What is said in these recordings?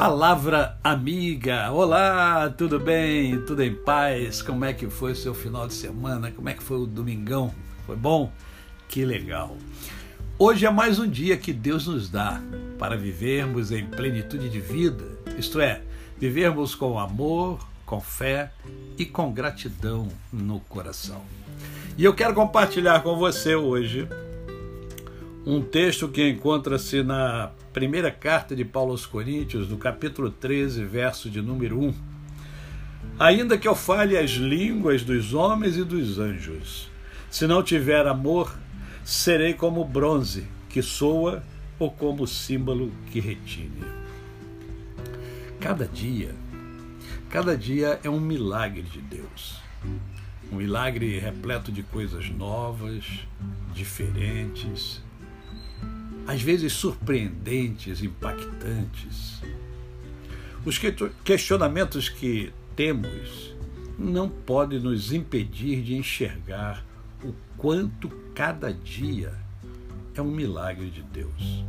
Palavra amiga. Olá, tudo bem? Tudo em paz? Como é que foi o seu final de semana? Como é que foi o domingão? Foi bom? Que legal. Hoje é mais um dia que Deus nos dá para vivermos em plenitude de vida, isto é, vivermos com amor, com fé e com gratidão no coração. E eu quero compartilhar com você hoje um texto que encontra-se na primeira carta de Paulo aos Coríntios, no capítulo 13, verso de número 1. Ainda que eu fale as línguas dos homens e dos anjos, se não tiver amor, serei como bronze que soa ou como símbolo que retine. Cada dia, cada dia é um milagre de Deus. Um milagre repleto de coisas novas, diferentes, às vezes surpreendentes, impactantes. Os questionamentos que temos não podem nos impedir de enxergar o quanto cada dia é um milagre de Deus.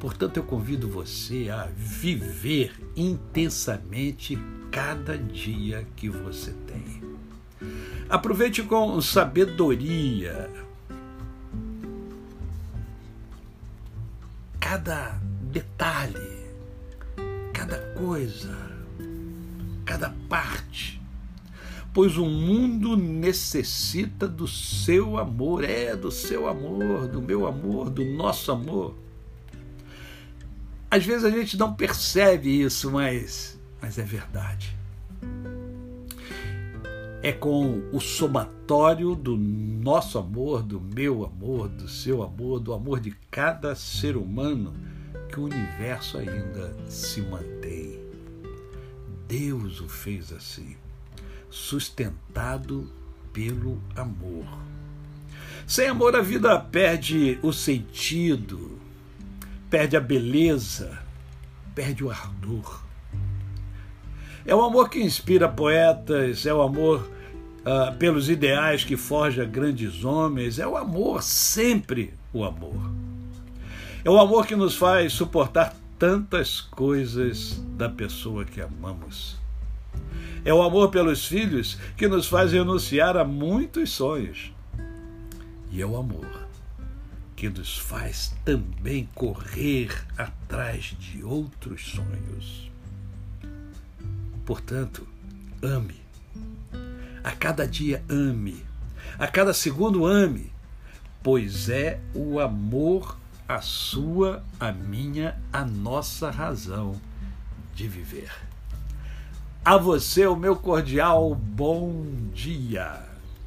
Portanto, eu convido você a viver intensamente cada dia que você tem. Aproveite com sabedoria cada detalhe, cada coisa, cada parte. Pois o mundo necessita do seu amor, é do seu amor, do meu amor, do nosso amor. Às vezes a gente não percebe isso, mas, mas é verdade é com o somatório do nosso amor, do meu amor, do seu amor, do amor de cada ser humano que o universo ainda se mantém. Deus o fez assim, sustentado pelo amor. Sem amor, a vida perde o sentido, perde a beleza, perde o ardor. É o amor que inspira poetas, é o amor uh, pelos ideais que forja grandes homens, é o amor, sempre o amor. É o amor que nos faz suportar tantas coisas da pessoa que amamos. É o amor pelos filhos que nos faz renunciar a muitos sonhos. E é o amor que nos faz também correr atrás de outros sonhos. Portanto, ame. A cada dia ame. A cada segundo ame, pois é o amor a sua, a minha, a nossa razão de viver. A você o meu cordial bom dia.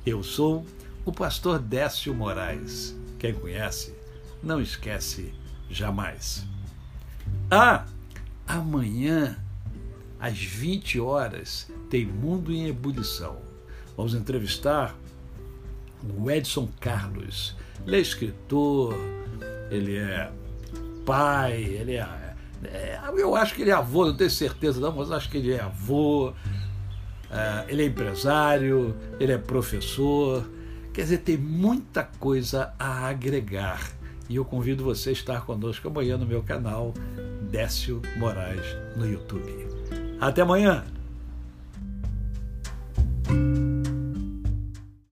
Eu sou o pastor Décio Moraes. Quem conhece, não esquece jamais. Ah, amanhã às 20 horas, tem Mundo em Ebulição. Vamos entrevistar o Edson Carlos. Ele é escritor, ele é pai, ele é, é, Eu acho que ele é avô, não tenho certeza não, mas acho que ele é avô. É, ele é empresário, ele é professor. Quer dizer, tem muita coisa a agregar. E eu convido você a estar conosco amanhã no meu canal Décio Moraes no YouTube. Até amanhã!